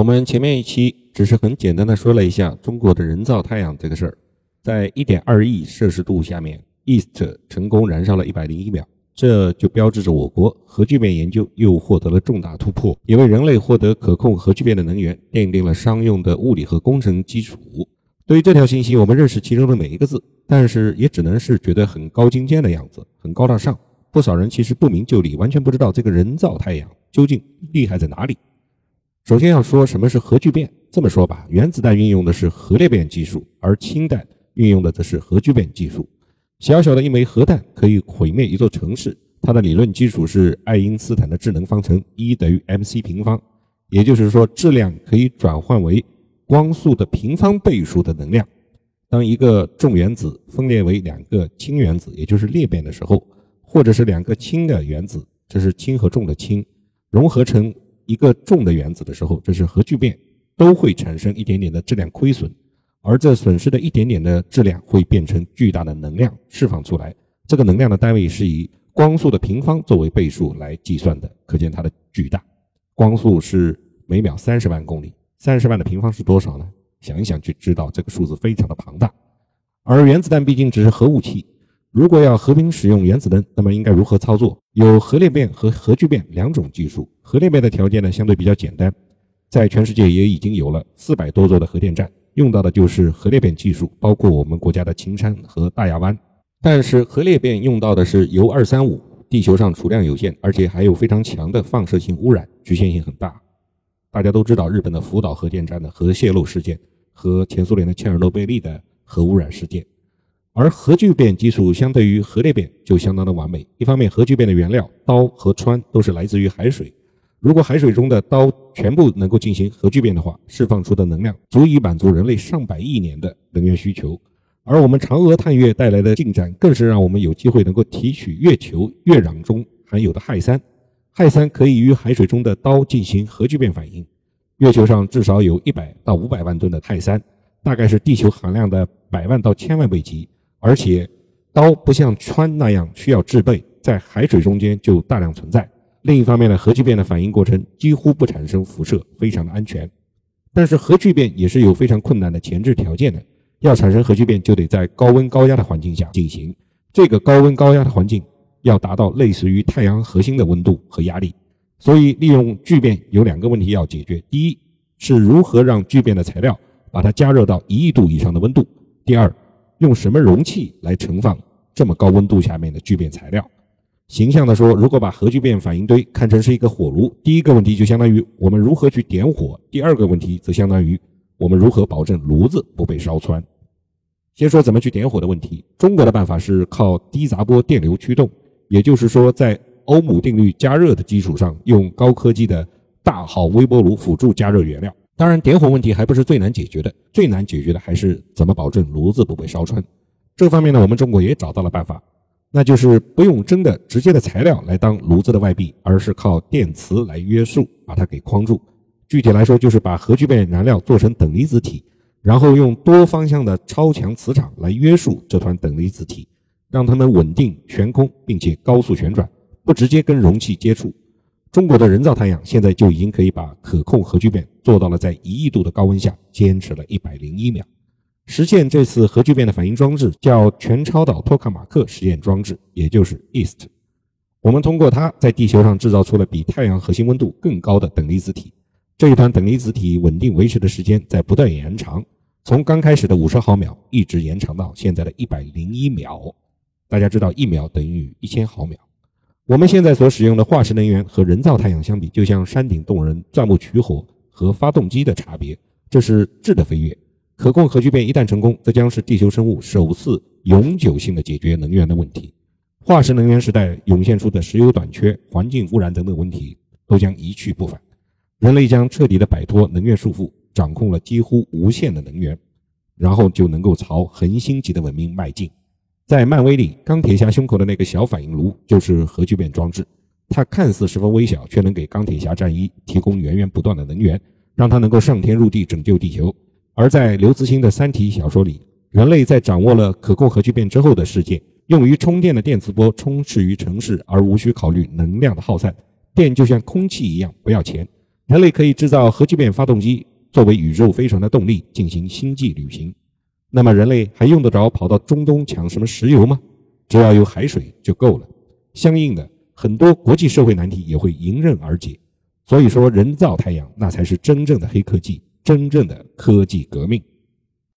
我们前面一期只是很简单的说了一下中国的人造太阳这个事儿，在一点二亿摄氏度下面，East 成功燃烧了一百零一秒，这就标志着我国核聚变研究又获得了重大突破，也为人类获得可控核聚变的能源奠定了商用的物理和工程基础。对于这条信息，我们认识其中的每一个字，但是也只能是觉得很高精尖的样子，很高大上。不少人其实不明就里，完全不知道这个人造太阳究竟厉害在哪里。首先要说什么是核聚变。这么说吧，原子弹运用的是核裂变技术，而氢弹运用的则是核聚变技术。小小的一枚核弹可以毁灭一座城市。它的理论基础是爱因斯坦的质能方程，E 等于 mc 平方，也就是说质量可以转换为光速的平方倍数的能量。当一个重原子分裂为两个氢原子，也就是裂变的时候，或者是两个氢的原子，这是氢和重的氢，融合成。一个重的原子的时候，这是核聚变，都会产生一点点的质量亏损，而这损失的一点点的质量会变成巨大的能量释放出来。这个能量的单位是以光速的平方作为倍数来计算的，可见它的巨大。光速是每秒三十万公里，三十万的平方是多少呢？想一想就知道这个数字非常的庞大。而原子弹毕竟只是核武器。如果要和平使用原子弹，那么应该如何操作？有核裂变和核聚变两种技术。核裂变的条件呢，相对比较简单，在全世界也已经有了四百多座的核电站，用到的就是核裂变技术，包括我们国家的秦山和大亚湾。但是核裂变用到的是铀二三五，地球上储量有限，而且还有非常强的放射性污染，局限性很大。大家都知道日本的福岛核电站的核泄漏事件和前苏联的切尔诺贝利的核污染事件。而核聚变技术相对于核裂变就相当的完美。一方面，核聚变的原料刀和氚都是来自于海水，如果海水中的刀全部能够进行核聚变的话，释放出的能量足以满足人类上百亿年的能源需求。而我们嫦娥探月带来的进展，更是让我们有机会能够提取月球月壤中含有的氦三。氦三可以与海水中的刀进行核聚变反应。月球上至少有一百到五百万吨的氦三，大概是地球含量的百万到千万倍级。而且，刀不像氚那样需要制备，在海水中间就大量存在。另一方面呢，核聚变的反应过程几乎不产生辐射，非常的安全。但是核聚变也是有非常困难的前置条件的，要产生核聚变就得在高温高压的环境下进行。这个高温高压的环境要达到类似于太阳核心的温度和压力。所以，利用聚变有两个问题要解决：第一是如何让聚变的材料把它加热到一亿度以上的温度；第二。用什么容器来盛放这么高温度下面的聚变材料？形象的说，如果把核聚变反应堆看成是一个火炉，第一个问题就相当于我们如何去点火；第二个问题则相当于我们如何保证炉子不被烧穿。先说怎么去点火的问题，中国的办法是靠低杂波电流驱动，也就是说，在欧姆定律加热的基础上，用高科技的大号微波炉辅助加热原料。当然，点火问题还不是最难解决的，最难解决的还是怎么保证炉子不被烧穿。这方面呢，我们中国也找到了办法，那就是不用真的直接的材料来当炉子的外壁，而是靠电磁来约束，把它给框住。具体来说，就是把核聚变燃料做成等离子体，然后用多方向的超强磁场来约束这团等离子体，让它们稳定悬空，并且高速旋转，不直接跟容器接触。中国的人造太阳现在就已经可以把可控核聚变做到了在一亿度的高温下坚持了一百零一秒。实现这次核聚变的反应装置叫全超导托卡马克实验装置，也就是 EAST。我们通过它在地球上制造出了比太阳核心温度更高的等离子体。这一团等离子体稳定维持的时间在不断延长，从刚开始的五十毫秒一直延长到现在的一百零一秒。大家知道一秒等于一千毫秒。我们现在所使用的化石能源和人造太阳相比，就像山顶洞人钻木取火和发动机的差别，这是质的飞跃。可控核聚变一旦成功，这将是地球生物首次永久性的解决能源的问题。化石能源时代涌现出的石油短缺、环境污染等等问题都将一去不返，人类将彻底的摆脱能源束缚，掌控了几乎无限的能源，然后就能够朝恒星级的文明迈进。在漫威里，钢铁侠胸口的那个小反应炉就是核聚变装置。它看似十分微小，却能给钢铁侠战衣提供源源不断的能源，让他能够上天入地拯救地球。而在刘慈欣的《三体》小说里，人类在掌握了可控核聚变之后的世界，用于充电的电磁波充斥于城市，而无需考虑能量的耗散。电就像空气一样不要钱，人类可以制造核聚变发动机作为宇宙飞船的动力进行星际旅行，那么人类还用得着跑到中东抢什么石油吗？只要有海水就够了。相应的，很多国际社会难题也会迎刃而解。所以说，人造太阳那才是真正的黑科技，真正的科技革命。